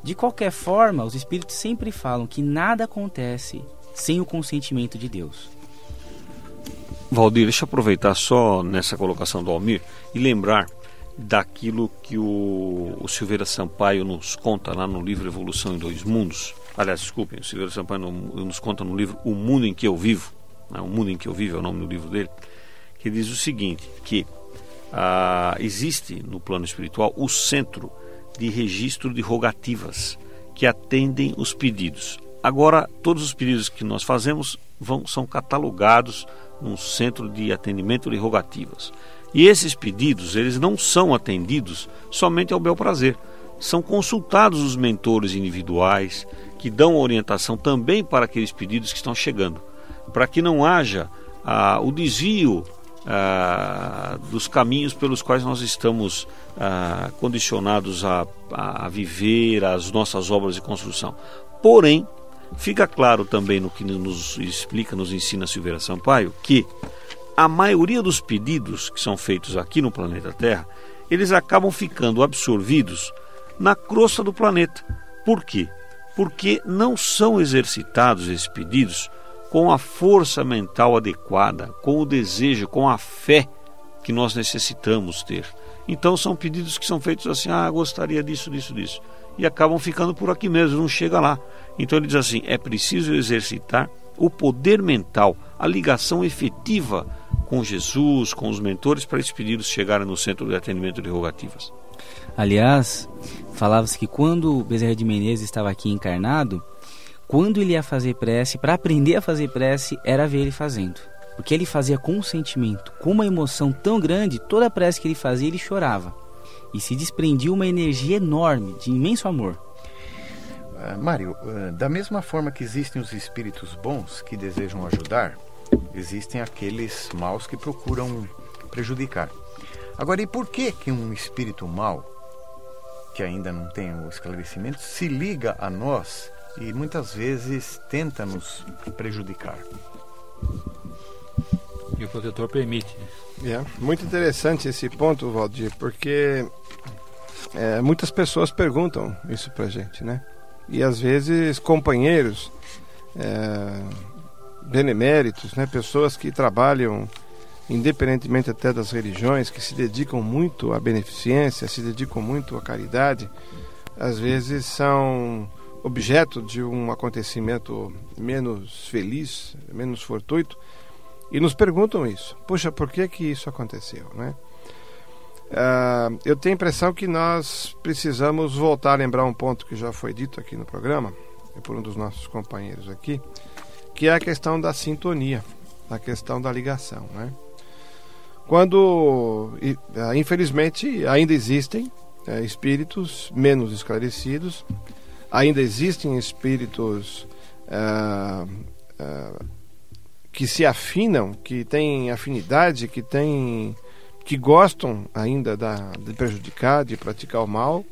De qualquer forma, os espíritos sempre falam que nada acontece sem o consentimento de Deus. Valdir, deixa eu aproveitar só nessa colocação do Almir e lembrar daquilo que o, o Silveira Sampaio nos conta lá no livro Evolução em Dois Mundos. Aliás, desculpem, o Silveira Sampaio nos conta no livro O Mundo em que Eu Vivo, né? O Mundo em que Eu Vivo é o nome do livro dele, que diz o seguinte, que ah, existe no plano espiritual o centro de registro de rogativas que atendem os pedidos. Agora, todos os pedidos que nós fazemos vão, são catalogados num centro de atendimento de rogativas. E esses pedidos, eles não são atendidos somente ao bel prazer. São consultados os mentores individuais, que dão orientação também para aqueles pedidos que estão chegando, para que não haja ah, o desvio ah, dos caminhos pelos quais nós estamos ah, condicionados a, a, viver as nossas obras de construção. Porém, fica claro também no que nos explica, nos ensina Silveira Sampaio, que a maioria dos pedidos que são feitos aqui no planeta Terra, eles acabam ficando absorvidos na crosta do planeta. Por quê? Porque não são exercitados esses pedidos com a força mental adequada, com o desejo, com a fé que nós necessitamos ter. Então são pedidos que são feitos assim: ah, gostaria disso, disso, disso. E acabam ficando por aqui mesmo, não chega lá. Então ele diz assim: é preciso exercitar o poder mental, a ligação efetiva com Jesus, com os mentores, para esses pedidos chegarem no centro de atendimento de rogativas. Aliás, falava-se que quando Bezerra de Menezes estava aqui encarnado, quando ele ia fazer prece, para aprender a fazer prece, era ver ele fazendo. Porque ele fazia com um sentimento, com uma emoção tão grande, toda prece que ele fazia, ele chorava. E se desprendia uma energia enorme, de imenso amor. Uh, Mário, uh, da mesma forma que existem os espíritos bons que desejam ajudar, existem aqueles maus que procuram prejudicar. Agora, e por que que um espírito mau, que ainda não tem o esclarecimento, se liga a nós e muitas vezes tenta nos prejudicar. E o protetor permite. É, muito interessante esse ponto, Valdir, porque é, muitas pessoas perguntam isso pra gente, né? E às vezes companheiros, é, beneméritos, né? pessoas que trabalham independentemente até das religiões, que se dedicam muito à beneficência, se dedicam muito à caridade, às vezes são objeto de um acontecimento menos feliz, menos fortuito, e nos perguntam isso. Puxa, por que que isso aconteceu, né? Uh, eu tenho a impressão que nós precisamos voltar a lembrar um ponto que já foi dito aqui no programa, por um dos nossos companheiros aqui, que é a questão da sintonia, a questão da ligação, né? Quando, ah, infelizmente, ainda existem é, espíritos menos esclarecidos ainda existem espíritos uh, que se afinam, que têm afinidade, que têm que gostam ainda da, de prejudicar, de praticar o mal.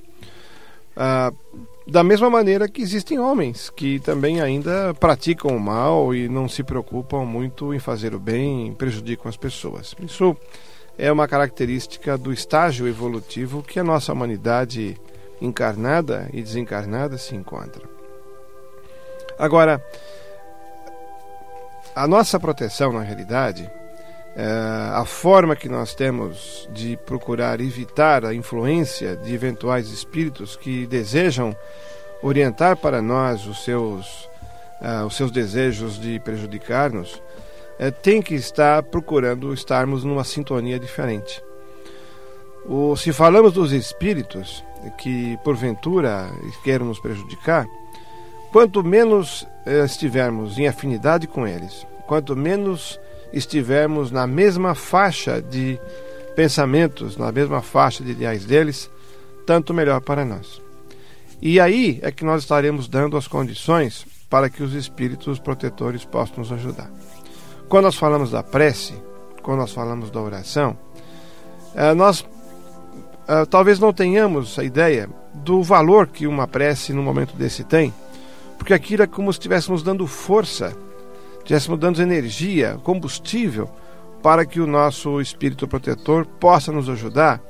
Uh, da mesma maneira que existem homens que também ainda praticam o mal e não se preocupam muito em fazer o bem, prejudicam as pessoas. Isso é uma característica do estágio evolutivo que a nossa humanidade encarnada e desencarnada se encontra. Agora, a nossa proteção, na realidade, é a forma que nós temos de procurar evitar a influência de eventuais espíritos que desejam orientar para nós os seus, uh, os seus desejos de prejudicar-nos, uh, tem que estar procurando estarmos numa sintonia diferente. O, se falamos dos espíritos, que porventura queiram nos prejudicar, quanto menos estivermos em afinidade com eles, quanto menos estivermos na mesma faixa de pensamentos, na mesma faixa de ideais deles, tanto melhor para nós. E aí é que nós estaremos dando as condições para que os espíritos protetores possam nos ajudar. Quando nós falamos da prece, quando nós falamos da oração, eh, nós uh, talvez não tenhamos a ideia do valor que uma prece num momento desse tem, porque aquilo é como se estivéssemos dando força, estivéssemos dando energia, combustível, para que o nosso espírito protetor possa nos ajudar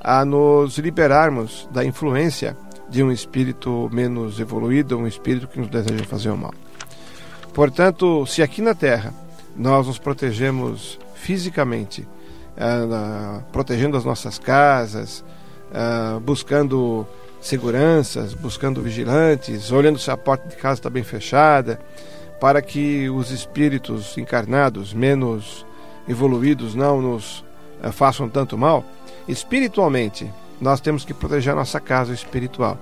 a nos liberarmos da influência de um espírito menos evoluído, um espírito que nos deseja fazer o mal. Portanto, se aqui na Terra nós nos protegemos fisicamente, uh, protegendo as nossas casas, uh, buscando seguranças, buscando vigilantes, olhando se a porta de casa está bem fechada, para que os espíritos encarnados menos evoluídos não nos eh, façam tanto mal, espiritualmente, nós temos que proteger a nossa casa espiritual.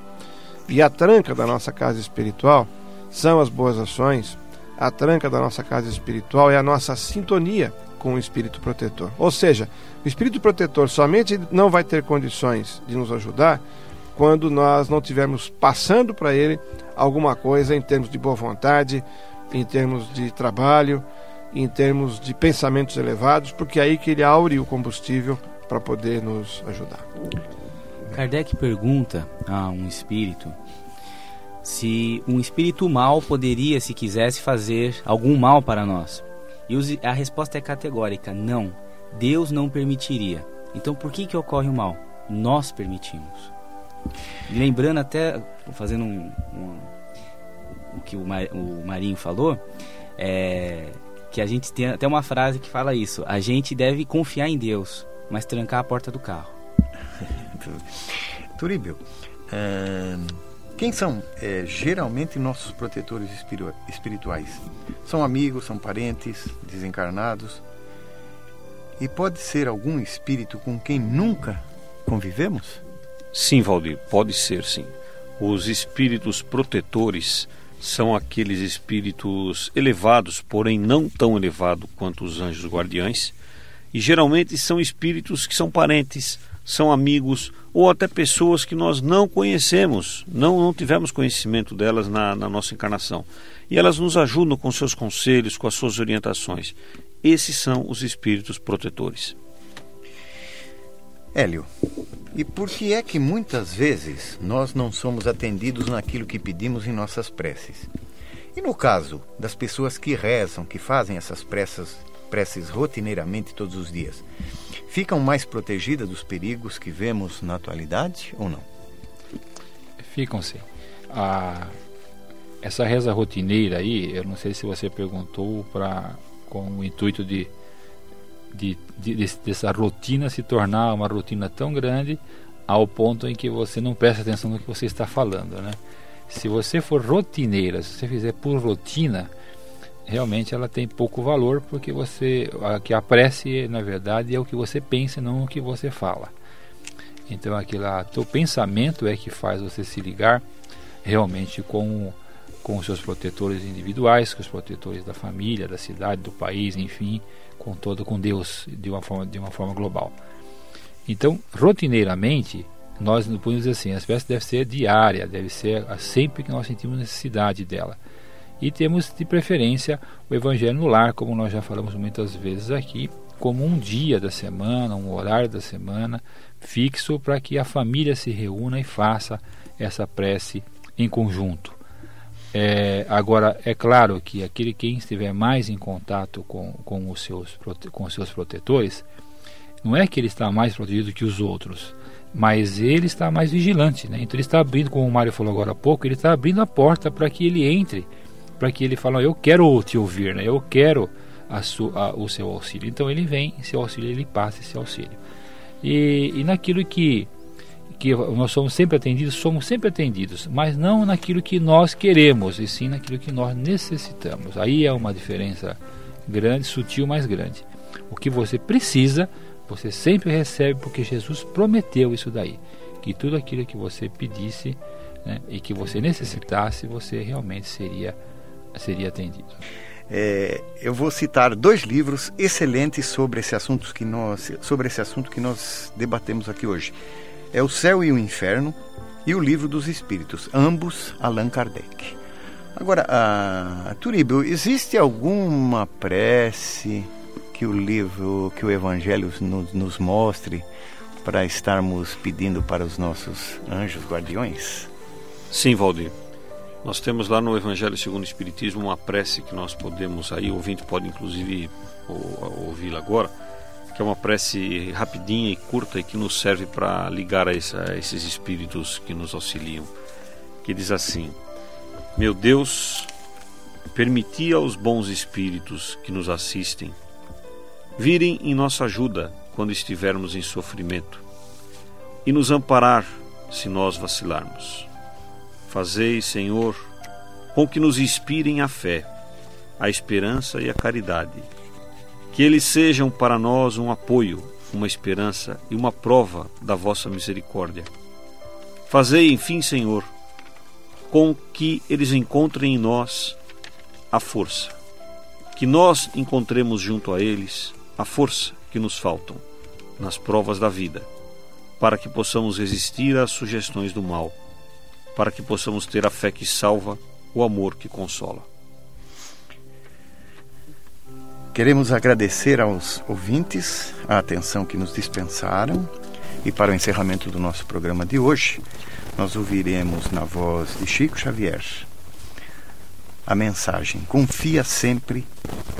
E a tranca da nossa casa espiritual são as boas ações, a tranca da nossa casa espiritual é a nossa sintonia com o espírito protetor. Ou seja, o espírito protetor somente não vai ter condições de nos ajudar quando nós não tivermos passando para ele alguma coisa em termos de boa vontade, em termos de trabalho, em termos de pensamentos elevados, porque é aí que ele aure o combustível para poder nos ajudar. Kardec pergunta a um espírito se um espírito mal poderia, se quisesse, fazer algum mal para nós. E a resposta é categórica: não. Deus não permitiria. Então por que, que ocorre o mal? Nós permitimos. Lembrando até, fazendo um, um, o que o, Mar, o Marinho falou, é, que a gente tem até uma frase que fala isso: a gente deve confiar em Deus, mas trancar a porta do carro. Turíbio, quem são é, geralmente nossos protetores espirituais? São amigos, são parentes, desencarnados? E pode ser algum espírito com quem nunca convivemos? Sim, Valdir, pode ser sim. Os espíritos protetores são aqueles espíritos elevados, porém não tão elevados quanto os anjos guardiães, e geralmente são espíritos que são parentes, são amigos ou até pessoas que nós não conhecemos, não, não tivemos conhecimento delas na, na nossa encarnação. E elas nos ajudam com seus conselhos, com as suas orientações. Esses são os espíritos protetores. Hélio, e por que é que muitas vezes nós não somos atendidos naquilo que pedimos em nossas preces? E no caso das pessoas que rezam, que fazem essas preces, preces rotineiramente todos os dias, ficam mais protegidas dos perigos que vemos na atualidade ou não? Ficam sim. A, essa reza rotineira aí, eu não sei se você perguntou para com o intuito de, de, de, de, dessa rotina se tornar uma rotina tão grande ao ponto em que você não presta atenção no que você está falando, né? Se você for rotineira, se você fizer por rotina, realmente ela tem pouco valor porque você a que a prece na verdade é o que você pensa não o que você fala então aquilo lá teu pensamento é que faz você se ligar realmente com com os seus protetores individuais com os protetores da família da cidade do país enfim com todo com Deus de uma forma de uma forma global então rotineiramente nós podemos dizer assim a espécie deve ser diária deve ser sempre que nós sentimos necessidade dela e temos de preferência o Evangelho no lar, como nós já falamos muitas vezes aqui, como um dia da semana, um horário da semana fixo para que a família se reúna e faça essa prece em conjunto. É, agora, é claro que aquele quem estiver mais em contato com, com, os seus, com os seus protetores, não é que ele está mais protegido que os outros, mas ele está mais vigilante. Né? Então ele está abrindo, como o Mário falou agora há pouco, ele está abrindo a porta para que ele entre para que ele fale, eu quero te ouvir, né? eu quero a a, o seu auxílio. Então ele vem, seu auxílio, ele passa esse auxílio. E, e naquilo que, que nós somos sempre atendidos, somos sempre atendidos, mas não naquilo que nós queremos, e sim naquilo que nós necessitamos. Aí é uma diferença grande, sutil, mas grande. O que você precisa, você sempre recebe, porque Jesus prometeu isso daí. Que tudo aquilo que você pedisse né, e que você necessitasse, você realmente seria seria atendido. É, eu vou citar dois livros excelentes sobre esse assunto que nós sobre esse assunto que nós debatemos aqui hoje. É o Céu e o Inferno e o Livro dos Espíritos, ambos Allan Kardec. Agora, a, Turíbio, existe alguma prece que o livro, que o Evangelho nos, nos mostre para estarmos pedindo para os nossos anjos guardiões? Sim, Valdir. Nós temos lá no Evangelho segundo o Espiritismo uma prece que nós podemos, aí o ouvinte pode inclusive ouvi-la agora, que é uma prece rapidinha e curta e que nos serve para ligar a, a esses espíritos que nos auxiliam, que diz assim: Meu Deus, permiti aos bons espíritos que nos assistem virem em nossa ajuda quando estivermos em sofrimento e nos amparar se nós vacilarmos Fazei, Senhor, com que nos inspirem a fé, a esperança e a caridade. Que eles sejam para nós um apoio uma esperança e uma prova da vossa misericórdia. Fazei, enfim, Senhor, com que eles encontrem em nós a força, que nós encontremos junto a eles a força que nos faltam nas provas da vida, para que possamos resistir às sugestões do mal, para que possamos ter a fé que salva, o amor que consola. Queremos agradecer aos ouvintes a atenção que nos dispensaram e para o encerramento do nosso programa de hoje, nós ouviremos na voz de Chico Xavier a mensagem Confia sempre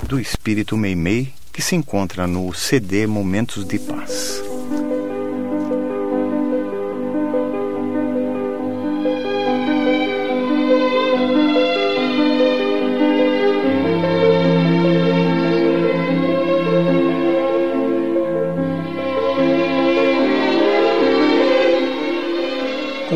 do Espírito Meimei que se encontra no CD Momentos de Paz.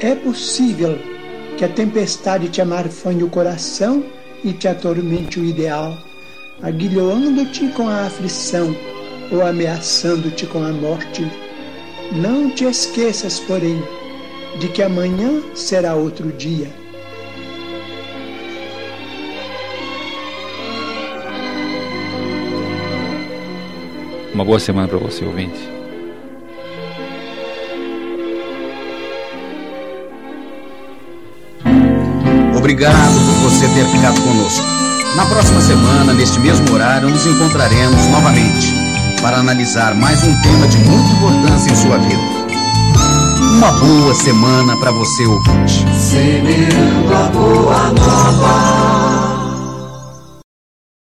é possível que a tempestade te amarfanhe o coração e te atormente o ideal, aguilhoando-te com a aflição ou ameaçando-te com a morte. Não te esqueças, porém, de que amanhã será outro dia. Uma boa semana para você, ouvinte. Obrigado por você ter ficado conosco. Na próxima semana, neste mesmo horário, nos encontraremos novamente para analisar mais um tema de muita importância em sua vida. Uma boa semana para você ouvinte. Semeando a boa nova.